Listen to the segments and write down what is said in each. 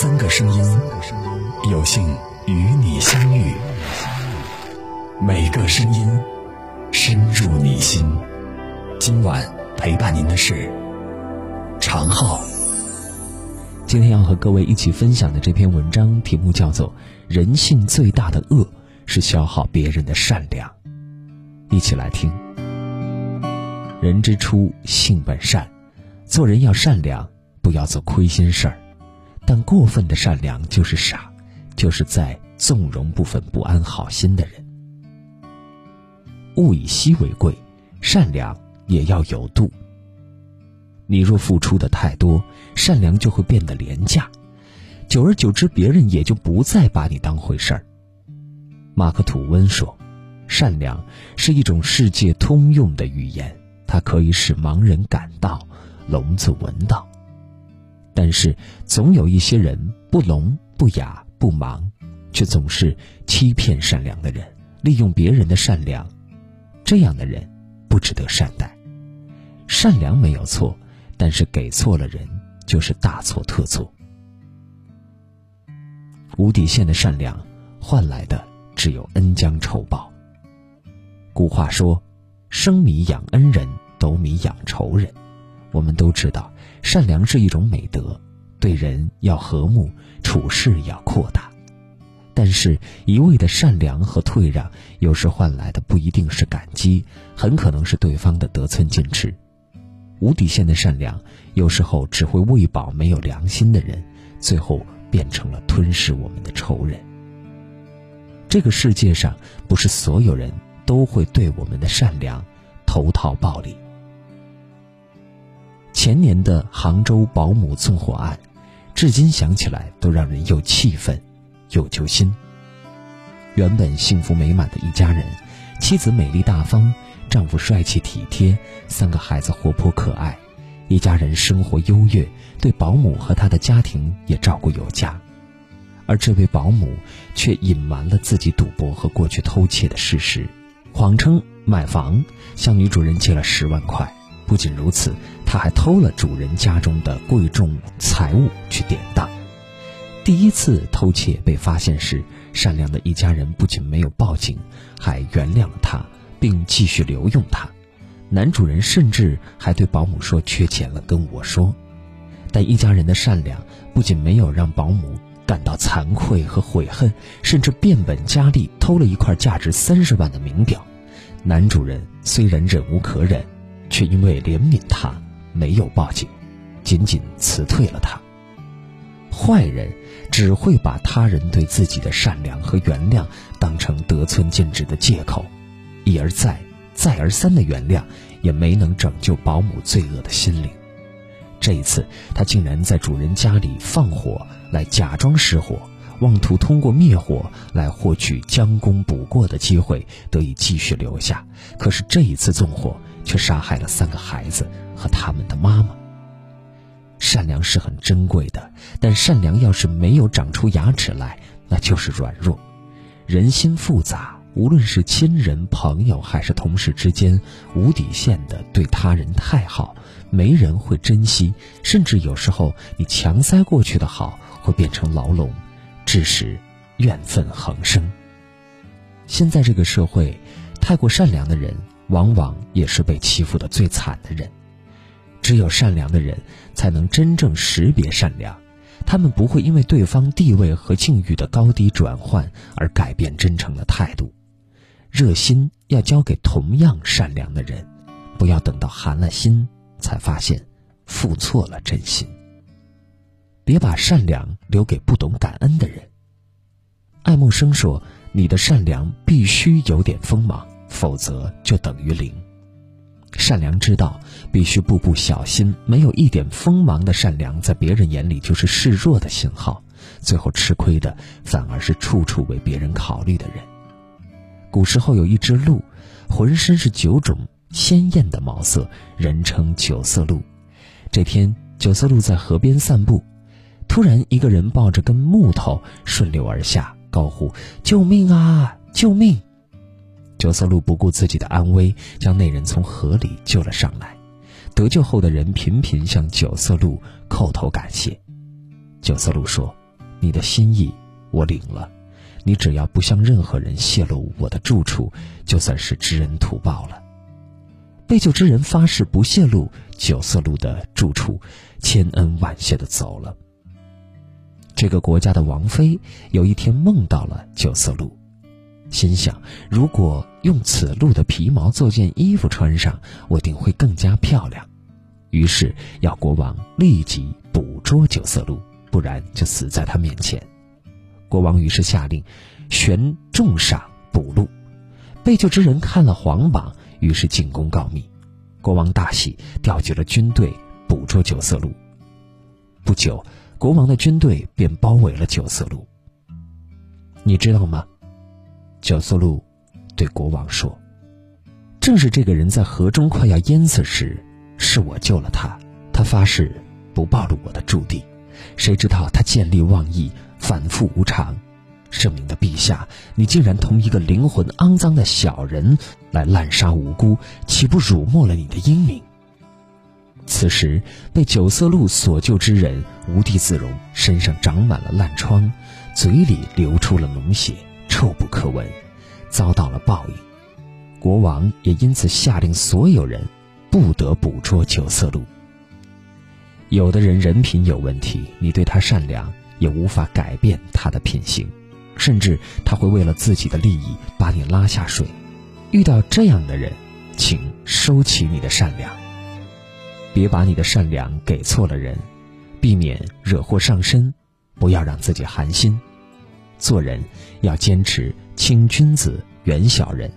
三个声音，有幸与你相遇。每个声音深入你心。今晚陪伴您的是常浩。今天要和各位一起分享的这篇文章题目叫做《人性最大的恶是消耗别人的善良》，一起来听。人之初，性本善，做人要善良，不要做亏心事儿。但过分的善良就是傻，就是在纵容部分不安好心的人。物以稀为贵，善良也要有度。你若付出的太多，善良就会变得廉价，久而久之，别人也就不再把你当回事儿。马克吐温说：“善良是一种世界通用的语言，它可以使盲人感到，聋子闻到。”但是，总有一些人不聋不哑不盲，却总是欺骗善良的人，利用别人的善良，这样的人不值得善待。善良没有错，但是给错了人，就是大错特错。无底线的善良，换来的只有恩将仇报。古话说：“生米养恩人，斗米养仇人。”我们都知道。善良是一种美德，对人要和睦，处事要扩大。但是，一味的善良和退让，有时换来的不一定是感激，很可能是对方的得寸进尺。无底线的善良，有时候只会喂饱没有良心的人，最后变成了吞噬我们的仇人。这个世界上，不是所有人都会对我们的善良投桃报李。前年的杭州保姆纵火案，至今想起来都让人又气愤又揪心。原本幸福美满的一家人，妻子美丽大方，丈夫帅气体贴，三个孩子活泼可爱，一家人生活优越，对保姆和他的家庭也照顾有加。而这位保姆却隐瞒了自己赌博和过去偷窃的事实，谎称买房，向女主人借了十万块。不仅如此，他还偷了主人家中的贵重财物去典当。第一次偷窃被发现时，善良的一家人不仅没有报警，还原谅了他，并继续留用他。男主人甚至还对保姆说：“缺钱了，跟我说。”但一家人的善良不仅没有让保姆感到惭愧和悔恨，甚至变本加厉，偷了一块价值三十万的名表。男主人虽然忍无可忍。却因为怜悯他，没有报警，仅仅辞退了他。坏人只会把他人对自己的善良和原谅当成得寸进尺的借口，一而再、再而三的原谅，也没能拯救保姆罪恶的心灵。这一次，他竟然在主人家里放火来假装失火，妄图通过灭火来获取将功补过的机会，得以继续留下。可是这一次纵火。却杀害了三个孩子和他们的妈妈。善良是很珍贵的，但善良要是没有长出牙齿来，那就是软弱。人心复杂，无论是亲人、朋友还是同事之间，无底线的对他人太好，没人会珍惜。甚至有时候，你强塞过去的好，会变成牢笼，致使怨愤横生。现在这个社会，太过善良的人。往往也是被欺负的最惨的人。只有善良的人，才能真正识别善良。他们不会因为对方地位和境遇的高低转换而改变真诚的态度。热心要交给同样善良的人，不要等到寒了心才发现付错了真心。别把善良留给不懂感恩的人。爱默生说：“你的善良必须有点锋芒。”否则就等于零。善良之道必须步步小心，没有一点锋芒的善良，在别人眼里就是示弱的信号，最后吃亏的反而是处处为别人考虑的人。古时候有一只鹿，浑身是九种鲜艳的毛色，人称九色鹿。这天，九色鹿在河边散步，突然一个人抱着根木头顺流而下，高呼：“救命啊！救命！”九色鹿不顾自己的安危，将那人从河里救了上来。得救后的人频频向九色鹿叩头感谢。九色鹿说：“你的心意我领了，你只要不向任何人泄露我的住处，就算是知恩图报了。被救之人发誓不泄露九色鹿的住处，千恩万谢的走了。这个国家的王妃有一天梦到了九色鹿，心想：如果用此鹿的皮毛做件衣服穿上，我定会更加漂亮。于是要国王立即捕捉九色鹿，不然就死在他面前。国王于是下令，悬重赏捕鹿。被救之人看了皇榜，于是进宫告密。国王大喜，调集了军队捕捉九色鹿。不久，国王的军队便包围了九色鹿。你知道吗？九色鹿对国王说：“正是这个人在河中快要淹死时。”是我救了他，他发誓不暴露我的驻地。谁知道他见利忘义，反复无常。圣明的陛下，你竟然同一个灵魂肮脏的小人来滥杀无辜，岂不辱没了你的英名？此时被九色鹿所救之人无地自容，身上长满了烂疮，嘴里流出了脓血，臭不可闻，遭到了报应。国王也因此下令所有人。不得捕捉九色鹿。有的人人品有问题，你对他善良，也无法改变他的品行，甚至他会为了自己的利益把你拉下水。遇到这样的人，请收起你的善良，别把你的善良给错了人，避免惹祸上身，不要让自己寒心。做人要坚持亲君子远小人，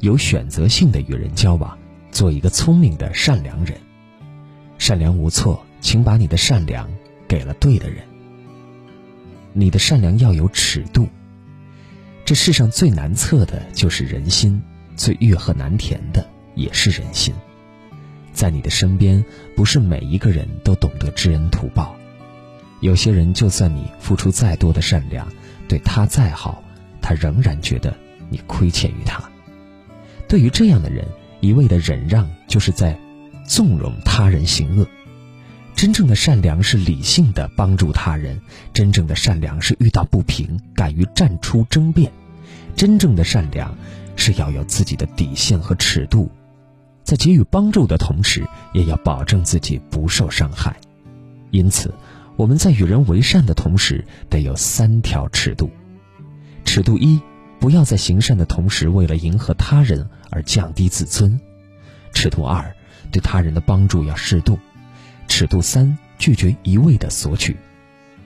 有选择性的与人交往。做一个聪明的善良人，善良无错，请把你的善良给了对的人。你的善良要有尺度。这世上最难测的就是人心，最欲壑难填的也是人心。在你的身边，不是每一个人都懂得知恩图报。有些人，就算你付出再多的善良，对他再好，他仍然觉得你亏欠于他。对于这样的人。一味的忍让，就是在纵容他人行恶。真正的善良是理性的帮助他人，真正的善良是遇到不平敢于站出争辩，真正的善良是要有自己的底线和尺度，在给予帮助的同时，也要保证自己不受伤害。因此，我们在与人为善的同时，得有三条尺度：尺度一。不要在行善的同时，为了迎合他人而降低自尊。尺度二，对他人的帮助要适度。尺度三，拒绝一味的索取。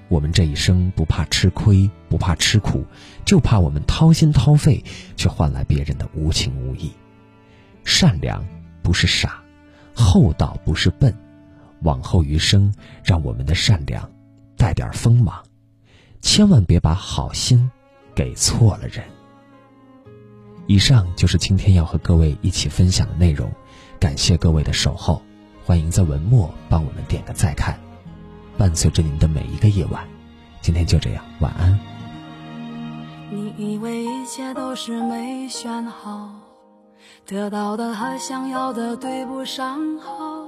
我们这一生不怕吃亏，不怕吃苦，就怕我们掏心掏肺，却换来别人的无情无义。善良不是傻，厚道不是笨。往后余生，让我们的善良带点锋芒，千万别把好心给错了人。以上就是今天要和各位一起分享的内容，感谢各位的守候，欢迎在文末帮我们点个再看，伴随着您的每一个夜晚。今天就这样，晚安。你以为一切都是没选好，得到的和想要的对不上号，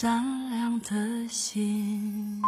善良的心？